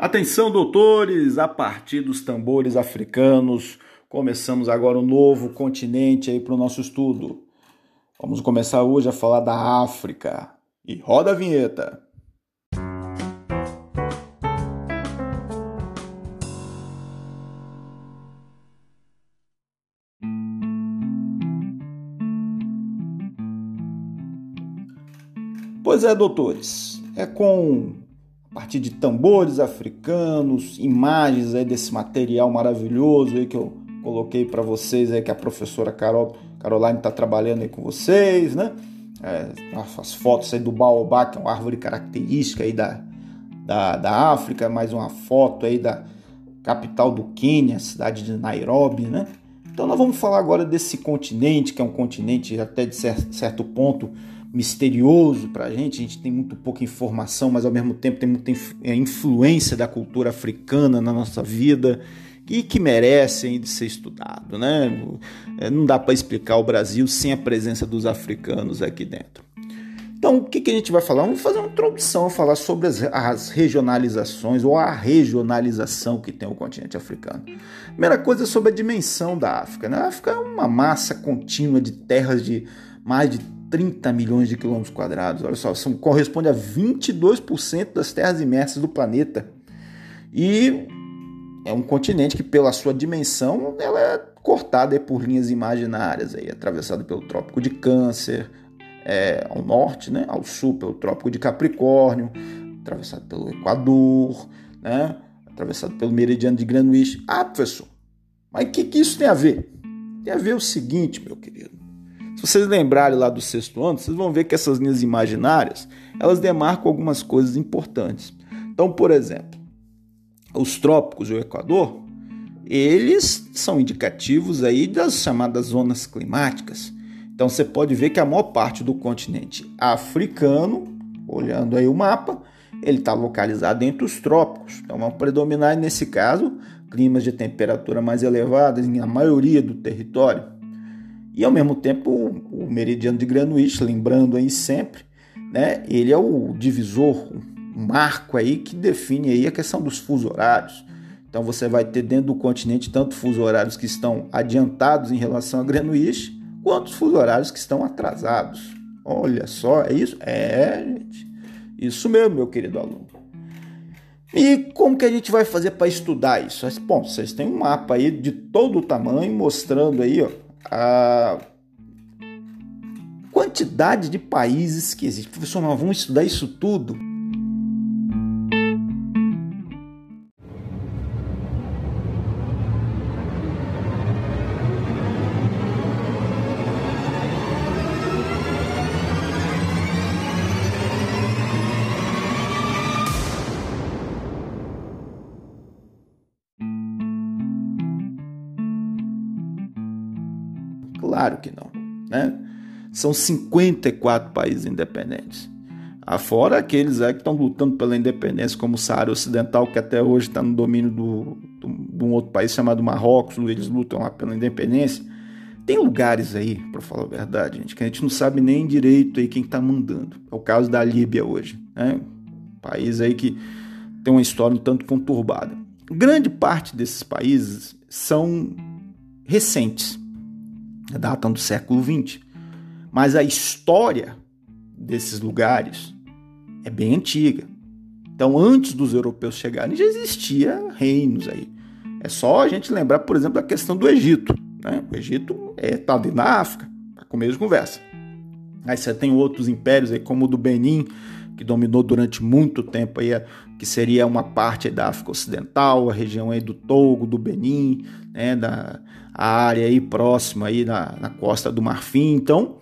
Atenção, doutores, a partir dos tambores africanos, começamos agora um novo continente aí para o nosso estudo. Vamos começar hoje a falar da África. E roda a vinheta. Pois é, doutores, é com a partir de tambores africanos, imagens aí desse material maravilhoso aí que eu coloquei para vocês aí que a professora Carol Caroline está trabalhando aí com vocês, né? É, as fotos aí do baobá, que é uma árvore característica aí da, da, da África, mais uma foto aí da capital do Quênia, cidade de Nairobi, né? Então nós vamos falar agora desse continente, que é um continente até de certo ponto misterioso para a gente. A gente tem muito pouca informação, mas ao mesmo tempo tem muita é, influência da cultura africana na nossa vida e que merece ainda ser estudado, né? É, não dá para explicar o Brasil sem a presença dos africanos aqui dentro. Então, o que, que a gente vai falar? Vamos fazer uma introdução, falar sobre as, as, regionalizações ou a regionalização que tem o continente africano. Primeira coisa é sobre a dimensão da África. Né? A África é uma massa contínua de terras de mais de 30 milhões de quilômetros quadrados. Olha só, são, corresponde a 22% das terras imersas do planeta. E é um continente que, pela sua dimensão, ela é cortada por linhas imaginárias, aí, atravessado pelo Trópico de Câncer, é, ao norte, né, ao sul pelo Trópico de Capricórnio, atravessado pelo Equador, né, atravessado pelo Meridiano de Greenwich. Ah, professor, mas o que, que isso tem a ver? Tem a ver o seguinte, meu querido. Se vocês lembrarem lá do sexto ano, vocês vão ver que essas linhas imaginárias, elas demarcam algumas coisas importantes. Então, por exemplo, os trópicos e o Equador, eles são indicativos aí das chamadas zonas climáticas. Então você pode ver que a maior parte do continente africano, olhando aí o mapa, ele está localizado entre os trópicos. Então vão predominar nesse caso climas de temperatura mais elevadas em a maioria do território. E ao mesmo tempo, o, meridiano de Greenwich, lembrando aí sempre, né, ele é o divisor, um marco aí que define aí a questão dos fuso horários. Então você vai ter dentro do continente tanto fuso horários que estão adiantados em relação a Greenwich, quanto fuso horários que estão atrasados. Olha só, é isso? É, gente. Isso mesmo, meu querido aluno. E como que a gente vai fazer para estudar isso? Bom, vocês têm um mapa aí de todo o tamanho mostrando aí, ó, a quantidade de países que existe. Professor, nós vamos estudar isso tudo? Claro que não. Né? São 54 países independentes. Afora aqueles é, que estão lutando pela independência, como o Saara Ocidental, que até hoje está no domínio do, do, de um outro país chamado Marrocos, eles lutam lá pela independência. Tem lugares aí, para falar a verdade, gente, que a gente não sabe nem direito aí quem está mandando. É o caso da Líbia hoje, né? Um país aí que tem uma história um tanto conturbada. Grande parte desses países são recentes datam do século XX. Mas a história desses lugares é bem antiga. Então, antes dos europeus chegarem, já existia reinos aí. É só a gente lembrar, por exemplo, da questão do Egito. Né? O Egito é tá ali na África, para começo de conversa. Aí você tem outros impérios aí, como o do Benin, que dominou durante muito tempo aí, que seria uma parte da África Ocidental, a região aí do Togo, do Benin, né, da a área aí próxima aí na, na costa do Marfim. Então,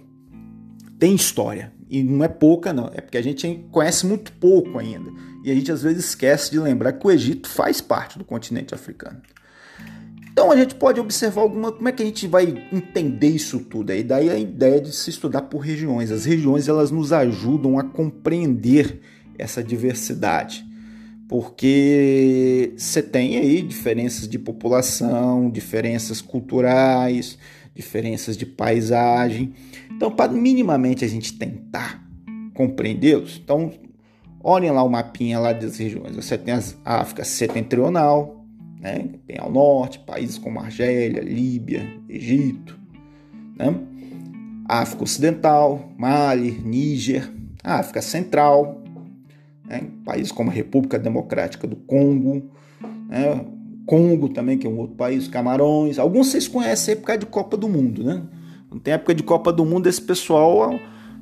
tem história. E não é pouca, não. É porque a gente conhece muito pouco ainda. E a gente às vezes esquece de lembrar que o Egito faz parte do continente africano. Então a gente pode observar alguma. Como é que a gente vai entender isso tudo? Aí daí a ideia de se estudar por regiões. As regiões elas nos ajudam a compreender essa diversidade porque você tem aí diferenças de população, diferenças culturais, diferenças de paisagem. Então, para minimamente a gente tentar compreendê-los, então Olhem lá o mapinha lá das regiões. Você tem a África setentrional, né? Bem ao norte, países como Argélia, Líbia, Egito, né? África Ocidental, Mali, Níger, África Central, né? países como a República Democrática do Congo, né? Congo também, que é um outro país, Camarões. Alguns vocês conhecem aí por causa de Copa do Mundo, né? Não tem época de Copa do Mundo, esse pessoal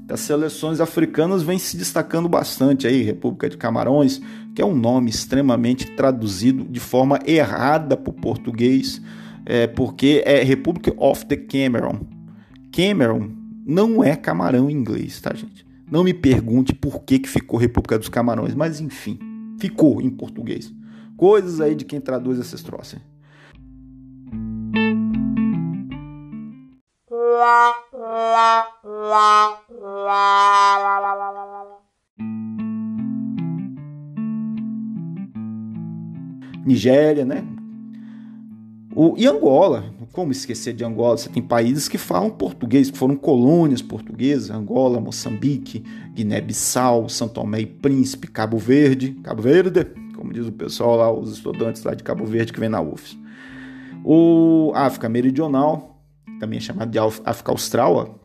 das seleções africanas vem se destacando bastante aí, República de Camarões, que é um nome extremamente traduzido de forma errada para o português, é, porque é Republic of the Cameroon. Cameron não é camarão em inglês, tá, gente? Não me pergunte por que, que ficou República dos Camarões, mas enfim, ficou em português. Coisas aí de quem traduz esses troços. Nigéria, né? O, e Angola, como esquecer de Angola? Você tem países que falam português, que foram colônias portuguesas, Angola, Moçambique, Guiné-Bissau, São Tomé e Príncipe, Cabo Verde, Cabo Verde, como diz o pessoal lá, os estudantes lá de Cabo Verde que vem na UFS. O África Meridional, também é chamado de África Austral,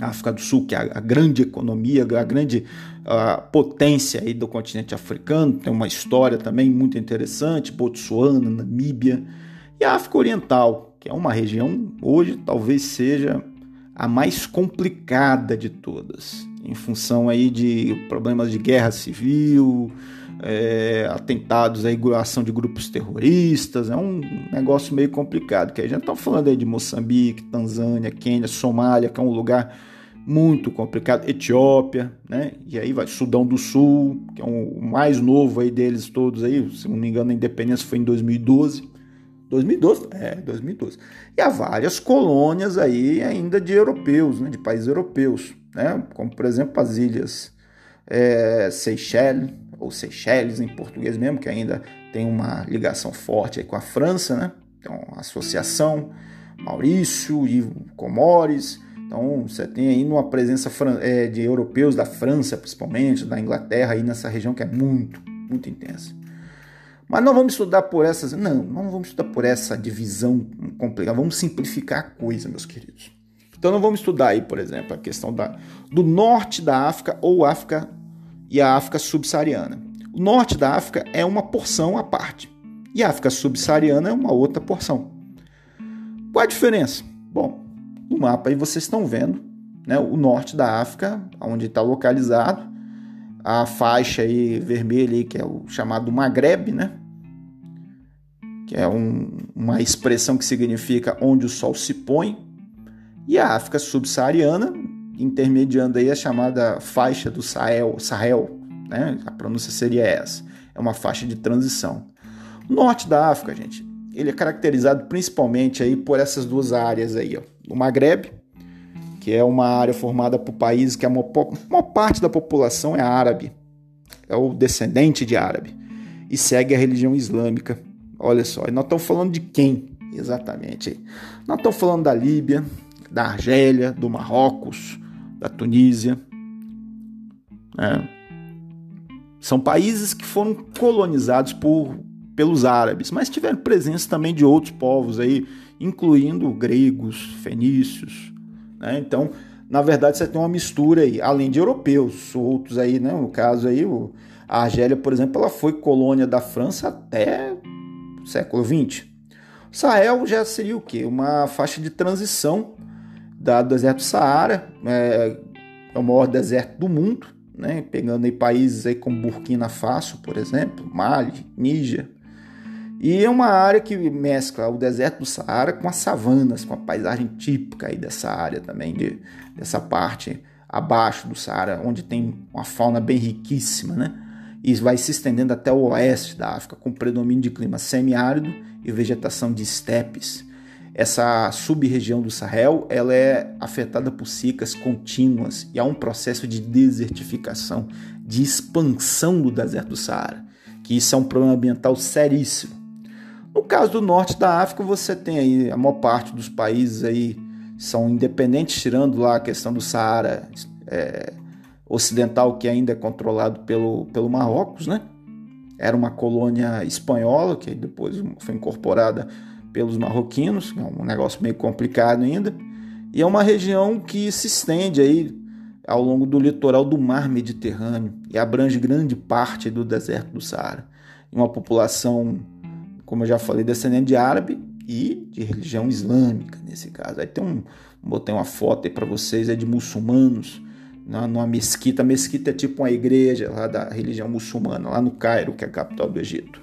a África do Sul, que é a, grande economia, a grande a potência aí do continente africano, tem uma história também muito interessante, Botsuana, Namíbia, e a África Oriental, que é uma região hoje talvez seja a mais complicada de todas, em função aí de problemas de guerra civil, é, atentados, aí, ação de grupos terroristas, é um negócio meio complicado, que a gente está falando aí de Moçambique, Tanzânia, Quênia, Somália, que é um lugar muito complicado, Etiópia, né? E aí vai Sudão do Sul, que é o mais novo aí deles todos aí, se não me engano a independência foi em 2012. 2012? É, 2012. E há várias colônias aí ainda de europeus, né, de países europeus, né, como por exemplo as ilhas é, Seychelles, ou Seychelles em português mesmo, que ainda tem uma ligação forte com a França, né, então associação, Maurício e Comores, então você tem aí uma presença é, de europeus da França, principalmente, da Inglaterra, aí nessa região que é muito, muito intensa. Mas não vamos estudar por essas. Não, não vamos estudar por essa divisão complicada. Vamos simplificar a coisa, meus queridos. Então não vamos estudar aí, por exemplo, a questão da, do norte da África ou África e a África subsaariana. O norte da África é uma porção à parte e a África subsaariana é uma outra porção. Qual a diferença? Bom, no mapa aí vocês estão vendo né, o norte da África, onde está localizado, a faixa aí vermelha aí, que é o chamado Maghreb, né? Que é um, uma expressão que significa onde o sol se põe. E a África subsaariana, intermediando aí a chamada faixa do Sahel, Sahel né? A pronúncia seria essa. É uma faixa de transição. O norte da África, gente, ele é caracterizado principalmente aí por essas duas áreas aí, ó. O Maghreb, que é uma área formada por países que a maior, parte da população é árabe, é o descendente de árabe, e segue a religião islâmica. Olha só, e nós estamos falando de quem exatamente? Nós estamos falando da Líbia, da Argélia, do Marrocos, da Tunísia. Né? São países que foram colonizados por, pelos árabes, mas tiveram presença também de outros povos aí, incluindo gregos, fenícios, né? Então, na verdade, você tem uma mistura aí, além de europeus, outros aí, né? no caso aí, a Argélia, por exemplo, ela foi colônia da França até o século XX. O Sahel já seria o quê? Uma faixa de transição da, do deserto Saara, é, é o maior deserto do mundo, né? pegando aí países aí como Burkina Faso, por exemplo, Mali, Níger, e é uma área que mescla o deserto do Saara com as savanas, com a paisagem típica aí dessa área também, de, dessa parte abaixo do Saara, onde tem uma fauna bem riquíssima, né? E vai se estendendo até o oeste da África, com predomínio de clima semiárido e vegetação de estepes. Essa sub-região do Sahel ela é afetada por secas contínuas e há um processo de desertificação, de expansão do deserto do Saara, que isso é um problema ambiental seríssimo no caso do norte da África, você tem aí a maior parte dos países aí são independentes, tirando lá a questão do Saara é, ocidental que ainda é controlado pelo, pelo Marrocos, né? Era uma colônia espanhola que depois foi incorporada pelos marroquinos, é um negócio meio complicado ainda. E é uma região que se estende aí ao longo do litoral do mar Mediterrâneo e abrange grande parte do deserto do Saara. Uma população, como eu já falei, descendente de árabe e de religião islâmica nesse caso. Aí tem um, botei uma foto aí para vocês é de muçulmanos numa mesquita. A mesquita é tipo uma igreja lá da religião muçulmana, lá no Cairo, que é a capital do Egito.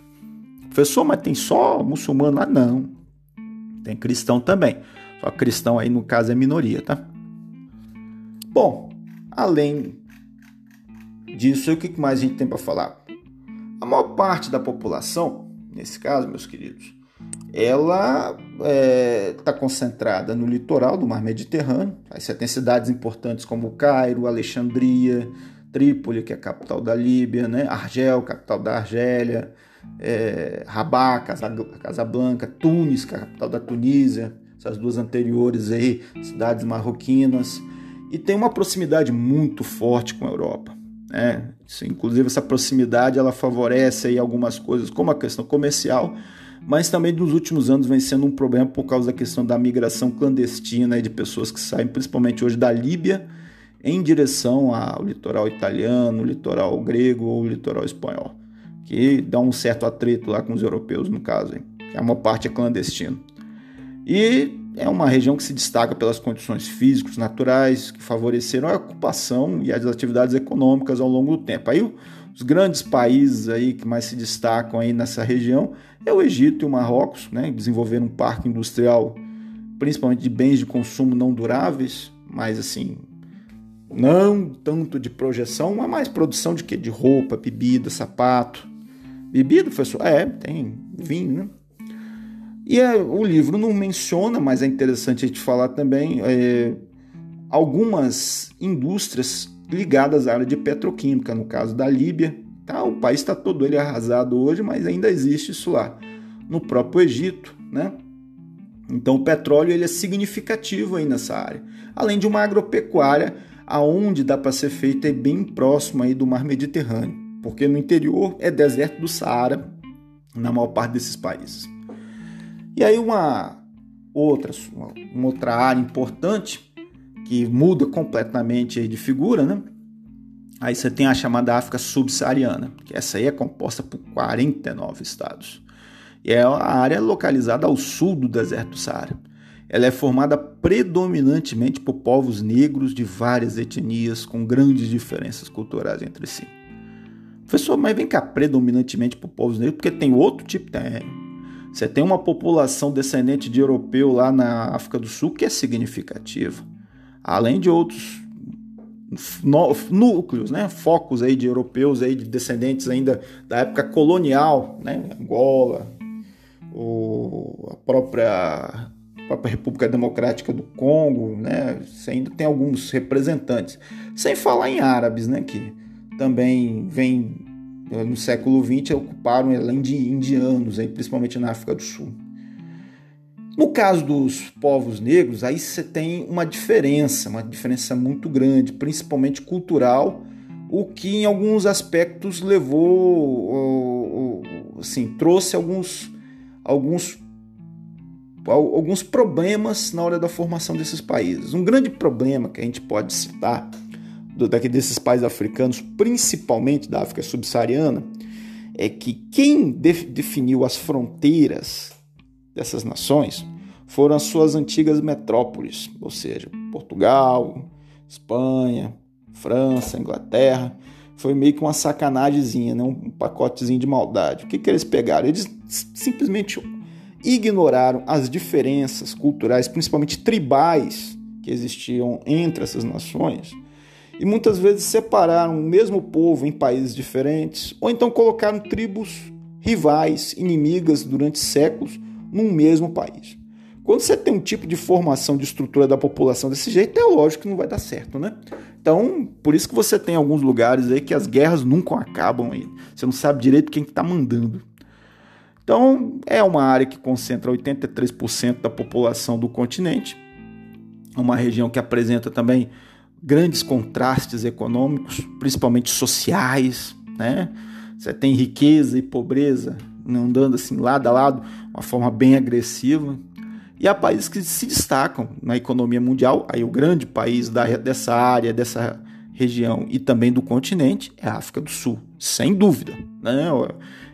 Professor, mas tem só muçulmano lá? Não. Tem cristão também. Só cristão aí no caso é minoria, tá? Bom, além disso, o que mais a gente tem para falar? A maior parte da população, nesse caso, meus queridos, ela está é, tá concentrada no litoral do mar Mediterrâneo. Aí você tem cidades importantes como Cairo, Alexandria, Trípoli, que é a capital da Líbia, né? Argel, capital da Argélia, é, Rabat, Casablanca, Tunis, que é a capital da Tunísia, essas duas anteriores aí, cidades marroquinas, e tem uma proximidade muito forte com a Europa. Né? Isso, inclusive essa proximidade ela favorece aí algumas coisas, como a questão comercial, mas também nos últimos anos vem sendo um problema por causa da questão da migração clandestina de pessoas que saem principalmente hoje da Líbia em direção ao litoral italiano, litoral grego ou litoral espanhol, que dá um certo atrito lá com os europeus no caso, hein? que a maior parte é clandestino. E é uma região que se destaca pelas condições físicas naturais que favoreceram a ocupação e as atividades econômicas ao longo do tempo. Aí os grandes países aí que mais se destacam aí nessa região é o Egito e o Marrocos, né? Desenvolveram um parque industrial, principalmente de bens de consumo não duráveis, mas assim, não tanto de projeção, mas mais produção de quê? De roupa, bebida, sapato. Bebida, professor? É, tem vinho, né? E é, o livro não menciona, mas é interessante a gente falar também, é, algumas indústrias ligadas à área de petroquímica, no caso da Líbia. Tá? O país está todo ele arrasado hoje, mas ainda existe isso lá. No próprio Egito, né? Então o petróleo ele é significativo aí nessa área. Além de uma agropecuária aonde dá para ser feita é bem próximo aí do mar Mediterrâneo, porque no interior é deserto do Saara na maior parte desses países. E aí uma outra, uma outra área importante que muda completamente de figura, né? Aí você tem a chamada África subsaariana, que essa aí é composta por 49 estados. E é a área localizada ao sul do deserto do Saara. Ela é formada predominantemente por povos negros de várias etnias, com grandes diferenças culturais entre si. Professor, mas vem cá, predominantemente por povos negros, porque tem outro tipo de. Você tem uma população descendente de europeu lá na África do Sul que é significativa além de outros núcleos, né, focos aí de europeus aí de descendentes ainda da época colonial, né, Angola, o, a própria a própria República Democrática do Congo, né, você ainda tem alguns representantes, sem falar em árabes, né, que também vem no século XX ocuparam além de indianos, aí, principalmente na África do Sul. No caso dos povos negros, aí você tem uma diferença, uma diferença muito grande, principalmente cultural, o que em alguns aspectos levou, assim, trouxe alguns, alguns, alguns problemas na hora da formação desses países. Um grande problema que a gente pode citar daqui desses países africanos, principalmente da África subsaariana, é que quem definiu as fronteiras dessas nações foram as suas antigas metrópoles, ou seja, Portugal, Espanha, França, Inglaterra. Foi meio que uma sacanagemzinha, né? um pacotezinho de maldade. O que, que eles pegaram? Eles simplesmente ignoraram as diferenças culturais, principalmente tribais, que existiam entre essas nações, e muitas vezes separaram o mesmo povo em países diferentes, ou então colocaram tribos rivais, inimigas durante séculos num mesmo país. Quando você tem um tipo de formação de estrutura da população desse jeito, é lógico que não vai dar certo, né? Então, por isso que você tem alguns lugares aí que as guerras nunca acabam aí. Você não sabe direito quem está mandando. Então, é uma área que concentra 83% da população do continente. É uma região que apresenta também grandes contrastes econômicos, principalmente sociais, né? Você tem riqueza e pobreza andando assim lado a lado, uma forma bem agressiva. E há países que se destacam na economia mundial. Aí o grande país da, dessa área, dessa região e também do continente é a África do Sul, sem dúvida. Né?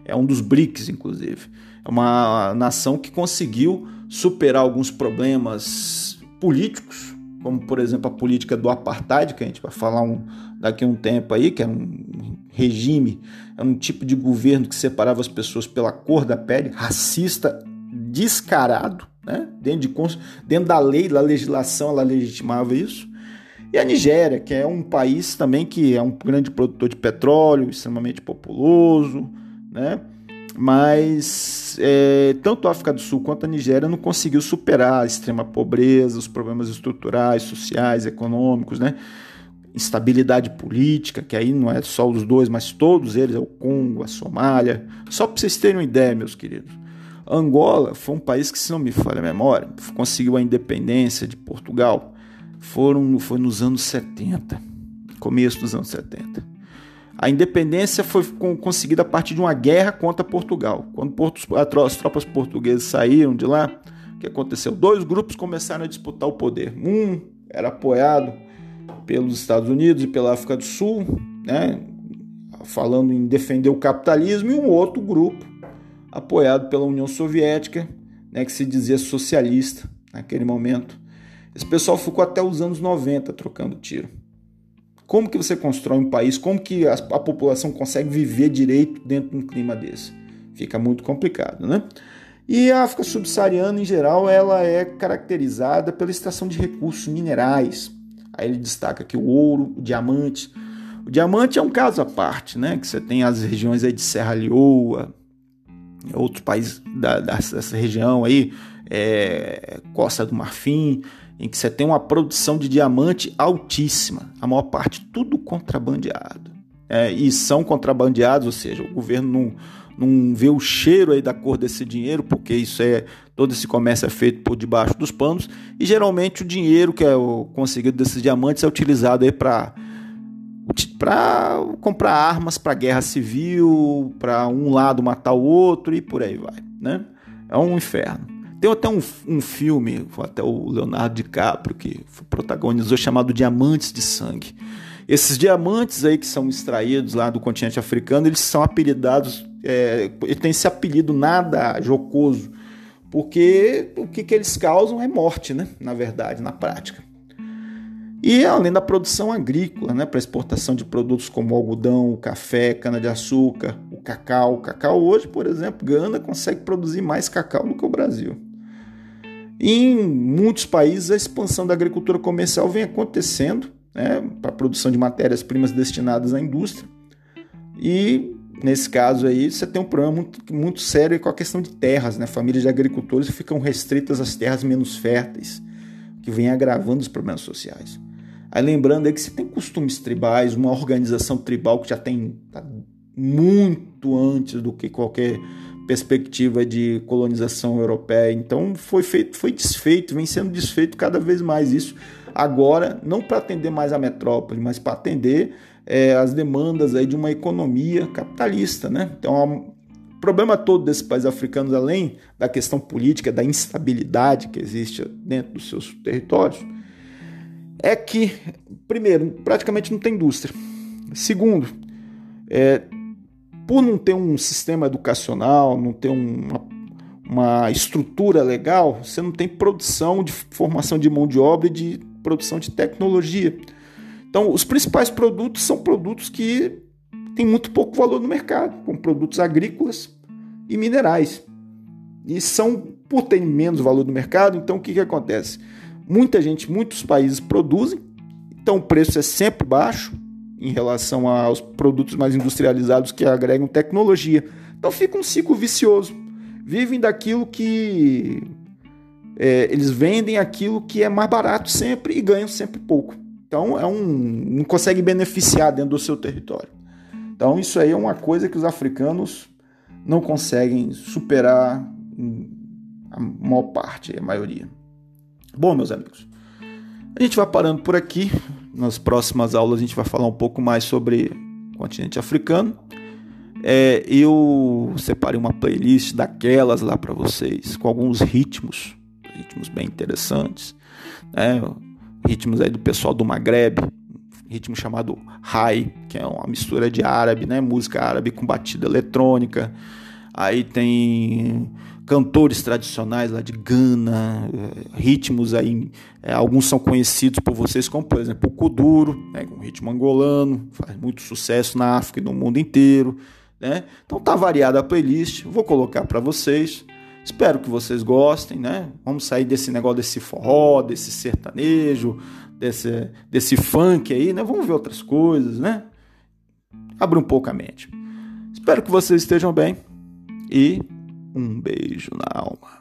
É um dos BRICS, inclusive. É uma nação que conseguiu superar alguns problemas políticos, como por exemplo a política do apartheid, que a gente vai falar um, daqui a um tempo aí, que é um regime, é um tipo de governo que separava as pessoas pela cor da pele, racista, descarado, né? dentro, de, dentro da lei, da legislação, ela legitimava isso. E a Nigéria, que é um país também que é um grande produtor de petróleo, extremamente populoso, né? Mas é, tanto a África do Sul quanto a Nigéria não conseguiu superar a extrema pobreza, os problemas estruturais, sociais, econômicos, né? instabilidade política, que aí não é só os dois, mas todos eles, é o Congo, a Somália. Só para vocês terem uma ideia, meus queridos. Angola foi um país que, se não me falha a memória, conseguiu a independência de Portugal. Foram, foi nos anos 70, começo dos anos 70. A independência foi conseguida a partir de uma guerra contra Portugal. Quando as tropas portuguesas saíram de lá, o que aconteceu? Dois grupos começaram a disputar o poder. Um era apoiado pelos Estados Unidos e pela África do Sul, né, falando em defender o capitalismo, e um outro grupo apoiado pela União Soviética, né, que se dizia socialista naquele momento. Esse pessoal ficou até os anos 90 trocando tiro. Como que você constrói um país? Como que a, a população consegue viver direito dentro de um clima desse? Fica muito complicado, né? E a África subsaariana, em geral, ela é caracterizada pela extração de recursos minerais, Aí ele destaca aqui o ouro, o diamante. O diamante é um caso à parte, né? Que você tem as regiões aí de Serra Leoa, outros países da, dessa região aí, é, Costa do Marfim, em que você tem uma produção de diamante altíssima. A maior parte tudo contrabandeado. É, e são contrabandeados, ou seja, o governo não não vê o cheiro aí da cor desse dinheiro, porque isso é todo esse comércio é feito por debaixo dos panos e geralmente o dinheiro que é conseguido desses diamantes é utilizado aí para para comprar armas para guerra civil, para um lado matar o outro e por aí vai, né? É um inferno. Tem até um, um filme, até o Leonardo DiCaprio que protagonizou chamado Diamantes de Sangue. Esses diamantes aí que são extraídos lá do continente africano, eles são apelidados é, ele tem esse apelido nada jocoso, porque o que, que eles causam é morte, né? na verdade, na prática. E além da produção agrícola, né, para exportação de produtos como algodão, café, cana-de-açúcar, o cacau. O cacau hoje, por exemplo, Gana consegue produzir mais cacau do que o Brasil. Em muitos países a expansão da agricultura comercial vem acontecendo né, para a produção de matérias-primas destinadas à indústria. E nesse caso aí, você tem um problema muito, muito sério com a questão de terras, né? Famílias de agricultores ficam restritas às terras menos férteis, que vem agravando os problemas sociais. Aí lembrando aí que você tem costumes tribais, uma organização tribal que já tem tá muito antes do que qualquer perspectiva de colonização europeia. Então foi feito, foi desfeito, vem sendo desfeito cada vez mais isso. Agora, não para atender mais a metrópole, mas para atender é, as demandas aí de uma economia capitalista, né? Então, o problema todo desses países africanos, além da questão política, da instabilidade que existe dentro dos seus territórios, é que, primeiro, praticamente não tem indústria. Segundo, é, por não ter um sistema educacional, não ter uma, uma estrutura legal, você não tem produção de formação de mão de obra e de produção de tecnologia. Então, os principais produtos são produtos que têm muito pouco valor no mercado, como produtos agrícolas e minerais. E são, por terem menos valor no mercado, então o que, que acontece? Muita gente, muitos países produzem, então o preço é sempre baixo em relação aos produtos mais industrializados que agregam tecnologia. Então fica um ciclo vicioso. Vivem daquilo que. É, eles vendem aquilo que é mais barato sempre e ganham sempre pouco. Então é um não consegue beneficiar dentro do seu território. Então isso aí é uma coisa que os africanos não conseguem superar a maior parte, a maioria. Bom, meus amigos, a gente vai parando por aqui. Nas próximas aulas a gente vai falar um pouco mais sobre o continente africano. É, eu separei uma playlist daquelas lá para vocês, com alguns ritmos, ritmos bem interessantes, né? ritmos aí do pessoal do Maghreb, ritmo chamado High, que é uma mistura de árabe, né? música árabe com batida eletrônica. Aí tem cantores tradicionais lá de Gana, eh, ritmos aí, é, alguns são conhecidos por vocês, como por exemplo o Kuduro, né, um ritmo angolano, faz muito sucesso na África e no mundo inteiro. Né? Então tá variada a playlist, vou colocar para vocês. Espero que vocês gostem, né? Vamos sair desse negócio desse forró, desse sertanejo, desse, desse funk aí, né? Vamos ver outras coisas, né? Abre um pouco a mente. Espero que vocês estejam bem e um beijo na alma.